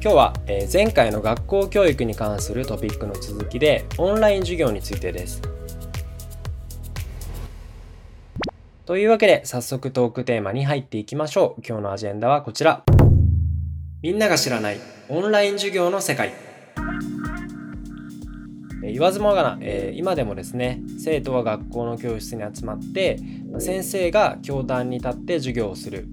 今日は、前回の学校教育に関するトピックの続きでオンライン授業についてですというわけで早速トークテーマに入っていきましょう。今日のアジェンダはこちら。みんなが知らないオンライン授業の世界。言わずもがな、えー、今でもですね生徒は学校の教室に集まって先生が教壇に立って授業をする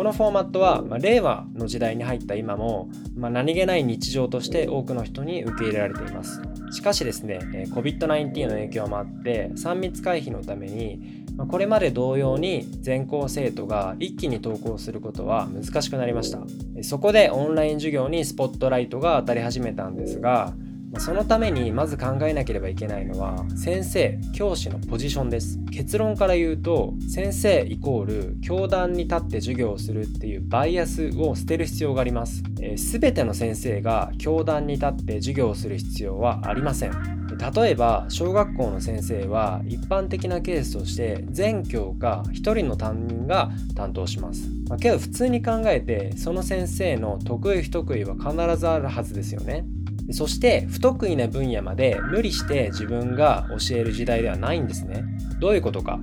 このフォーマットは、まあ、令和の時代に入った今も、まあ、何気ない日常として多くの人に受け入れられています。しかしですね COVID-19 の影響もあって3密回避のためにこれまで同様に全校生徒が一気に登校することは難しくなりました。そこでオンライン授業にスポットライトが当たり始めたんですがそのためにまず考えなければいけないのは先生教師のポジションです。結論から言うと先生イコール教壇に立って授業をするっていうバイアスを捨てる必要があります、えー、全ての先生が教壇に立って授業をする必要はありません。例えば小学校の先生は一般的なケースとして全教科1人の担任が担当します、まあ、けど普通に考えてその先生の得意不得意は必ずあるはずですよね。そして不得意な分野まで無理して自分が教える時代ではないんですね。どういうことか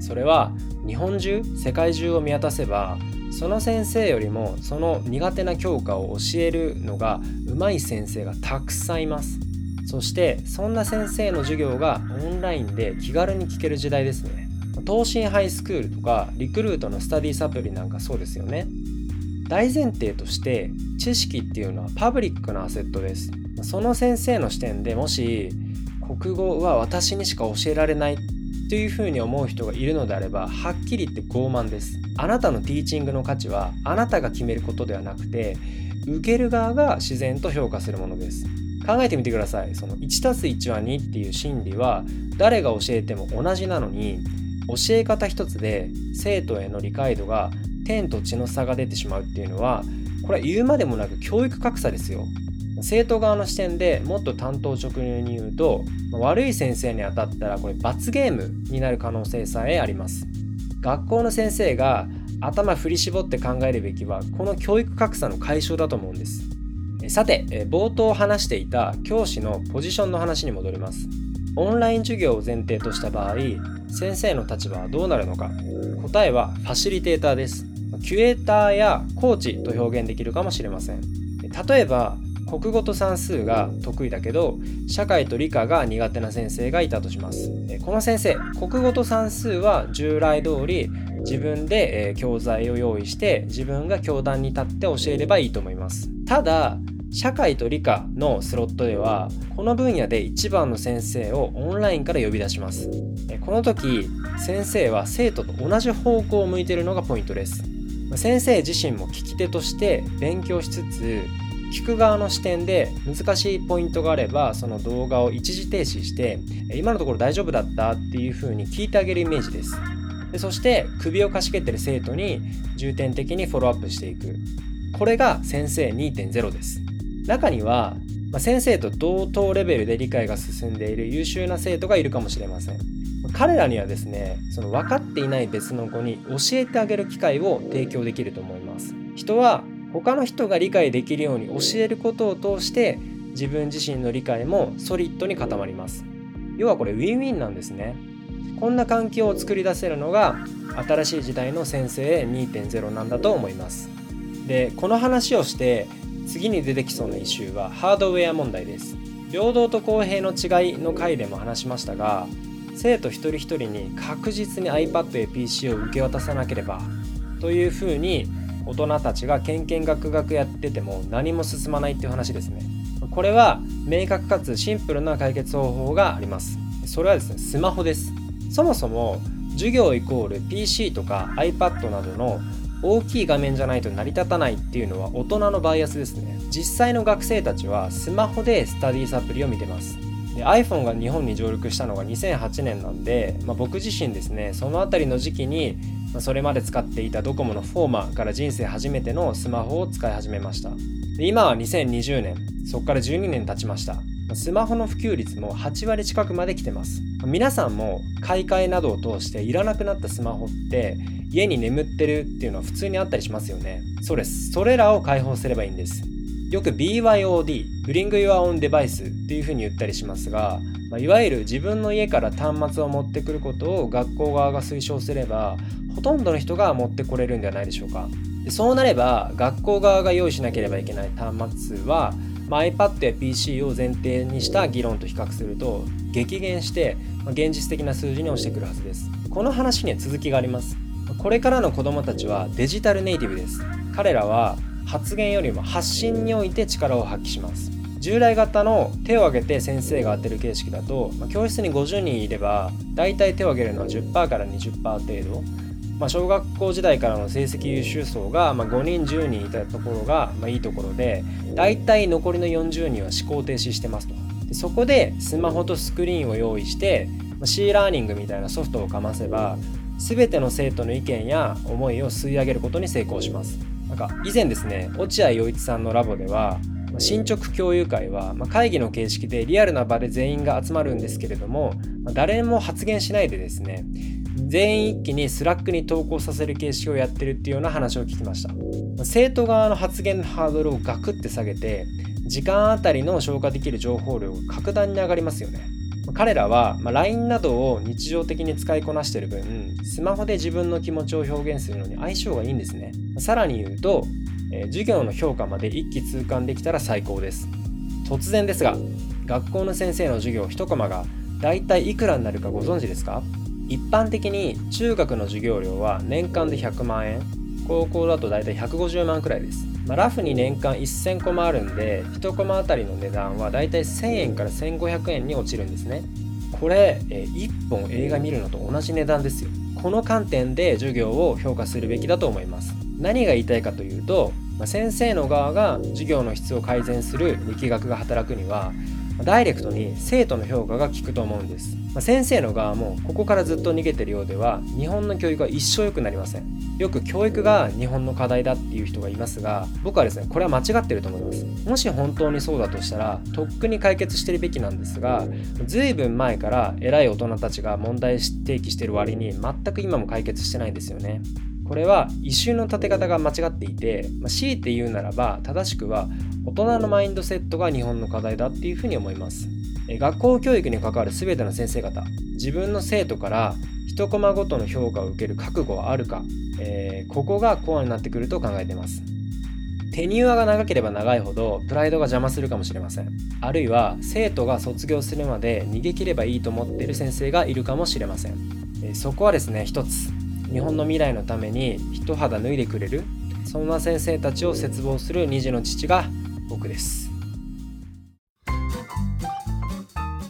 それは日本中世界中を見渡せばその先生よりもその苦手な教科を教えるのが上手い先生がたくさんいます。そしてそんな先生の授業がオンラインで気軽に聞ける時代ですね。東進ハイスクールとかリクルートのスタディサプリなんかそうですよね。大前提として知識っていうのはパブリックなアセットです。その先生の視点でもし国語は私にしか教えられないというふうに思う人がいるのであればはっきり言って傲慢です。あなたのティーチングの価値はあなたが決めることではなくて受ける側が自然と評価するものです。考えてみてください。その 1+1 は2っていう心理は誰が教えても同じなのに教え方一つで生徒への理解度が天と地の差が出てしまうっていうのはこれは言うまでもなく教育格差ですよ。生徒側の視点でもっと担当直入に言うと悪い先生に当たったらこれ罰ゲームになる可能性さえあります。学校の先生が頭振り絞って考えるべきはこの教育格差の解消だと思うんです。さて冒頭話していた教師のポジションの話に戻ります。オンライン授業を前提とした場合先生の立場はどうなるのか。答えはファシリテーターです。キュエーターやコーチと表現できるかもしれません。例えば国語と算数が得意だけど社会と理科が苦手な先生がいたとします。この先生国語と算数は従来通り自分で教材を用意して自分が教壇に立って教えればいいと思います。ただ社会と理科のスロットではこの分野で一番の先生をオンラインから呼び出します。この時先生は生徒と同じ方向を向いているのがポイントです。先生自身も聞き手として勉強しつつ聞く側の視点で難しいポイントがあればその動画を一時停止して今のところ大丈夫だったっていう風に聞いてあげるイメージです。でそして首をかしげてる生徒に重点的にフォローアップしていく。これが先生2.0です。中には、先生と同等レベルで理解が進んでいる優秀な生徒がいるかもしれません。彼らにはですねその分かっていない別の子に教えてあげる機会を提供できると思います。人は他の人が理解できるように教えることを通して自分自身の理解もソリッドに固まります。要はこれウィンウィンなんですね。こんな環境を作り出せるのが新しい時代の先生2.0なんだと思います。でこの話をして次に出てきそうなイシューはハードウェア問題です。平等と公平の違いの回でも話しましたが生徒一人一人に確実に iPad や PC を受け渡さなければというふうに大人たちがけんけんがくがくやってても何も進まないっていう話ですね。これは明確かつシンプルな解決方法があります。それはですねスマホです。そもそも授業イコール PC とか iPad などの大きい画面じゃないと成り立たないっていうのは大人のバイアスですね。実際の学生たちはスマホでスタディサプリを見てます。で iPhone が日本に上陸したのが2008年なんで、まあ、僕自身ですねその辺りの時期に、それまで使っていたドコモのフォーマから人生初めてのスマホを使い始めました。今は2020年。そこから12年経ちました。スマホの普及率も8割近くまで来てます。皆さんも買い替えなどを通していらなくなったスマホって家に眠ってるっていうのは普通にあったりしますよね。そうです。それらを解放すればいいんです。よく BYOD Bring Your Own Device っていうふうに言ったりしますが、まあ、いわゆる自分の家から端末を持ってくることを学校側が推奨すればほとんどの人が持ってこれるんではないでしょうか。そうなれば学校側が用意しなければいけない端末はまあ、iPad や PC を前提にした議論と比較すると激減して、まあ、現実的な数字に落ちてくるはずです。この話には続きがあります。これからの子どもたちはデジタルネイティブです。彼らは発言よりも発信において力を発揮します。従来型の手を挙げて先生が当てる形式だと、まあ、教室に50人いれば大体手を挙げるのは10%から20%程度。まあ、小学校時代からの成績優秀層が、まあ、5人10人いたところが、ま、いいところで大体残りの40人は思考停止してますと。でそこでスマホとスクリーンを用意して、ま、C ラーニングみたいなソフトをかませば全ての生徒の意見や思いを吸い上げることに成功します。か以前ですね落合陽一さんのラボでは進捗共有会は、ま、会議の形式でリアルな場で全員が集まるんですけれども、ま、誰も発言しないでですね全員一気に Slack に投稿させる形式をやってるっていうような話を聞きました。生徒側の発言のハードルをガクって下げて時間あたりの消化できる情報量が格段に上がりますよね。彼らは、ま LINE などを日常的に使いこなしてる分スマホで自分の気持ちを表現するのに相性がいいんですね。さらに言うと、え、授業の評価まで一気通貫できたら最高です。突然ですが学校の先生の授業1コマがだいたいいくらになるかご存知ですか？一般的に中学の授業料は年間で100万円。高校だと大体150万くらいです、まあ、ラフに年間1000コマあるんで1コマあたりの値段は大体1000円から1500円に落ちるんですね。これ、え1本映画見るのと同じ値段ですよ。この観点で授業を評価するべきだと思います。何が言いたいかというと、まあ、先生の側が授業の質を改善する力学が働くにはダイレクトに生徒の評価が効くと思うんです、まあ、先生の側もここからずっと逃げてるようでは日本の教育は一生良くなりません。よく教育が日本の課題だっていう人がいますが僕はですねこれは間違ってると思います。もし本当にそうだとしたらとっくに解決してるべきなんですが随分前から偉い大人たちが問題提起してる割に全く今も解決してないんですよね。これは異臭の立て方が間違っていて、まあ、強いて言うならば正しくは大人のマインドセットが日本の課題だっていうふうに思います。学校教育に関わる全ての先生方自分の生徒から1コマごとの評価を受ける覚悟はあるか、えー、ここがコアになってくると考えてます。テニュアが長ければ長いほどプライドが邪魔するかもしれません。あるいは生徒が卒業するまで逃げ切ればいいと思っている先生がいるかもしれません、そこはですね一つ。日本の未来のために一肌脱いでくれる。そんな先生たちを切望する2児の父が僕です。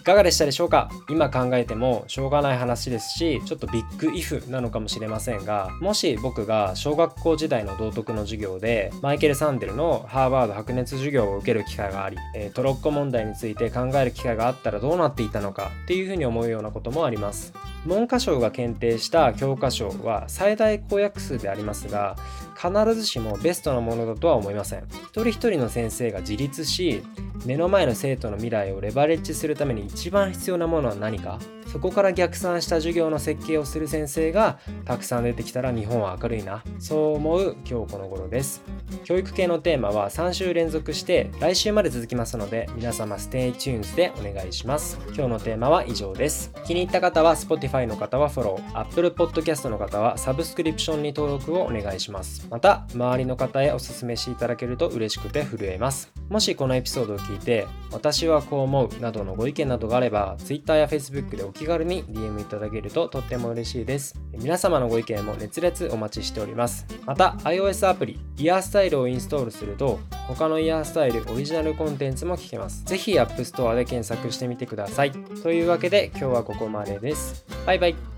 かがでしたでしょうか？今考えてもしょうがない話ですしちょっとビッグイフなのかもしれませんがもし僕が小学校時代の道徳の授業でマイケル・サンデルのハーバード白熱授業を受ける機会があり、えトロッコ問題について考える機会があったらどうなっていたのかっていうふうに思うようなこともあります。文科省が検定した教科書は最大公約数でありますが必ずしもベストなものだとは思いません。一人一人の先生が自立し目の前の生徒の未来をレバレッジするために一番必要なものは何か？そこから逆算した授業の設計をする先生がたくさん出てきたら日本は明るいな。そう思う今日この頃です。教育系のテーマは3週連続して来週まで続きますので皆様 Stay Tunes でお願いします。今日のテーマは以上です。気に入った方は Spotify の方はフォロー。Apple Podcast の方はサブスクリプションに登録をお願いします。また周りの方へお勧めしていただけると嬉しくて震えます。もしこのエピソードを聞いいて私はこう思うなどのご意見などがあれば Twitter や Facebook でお気軽に DM いただけるととっても嬉しいです。皆様のご意見も熱烈お待ちしております。また iOS アプリイヤースタイルをインストールすると他のイヤースタイルオリジナルコンテンツも聞けます。ぜひ App Store で検索してみてください。というわけで今日はここまでです。バイバイ。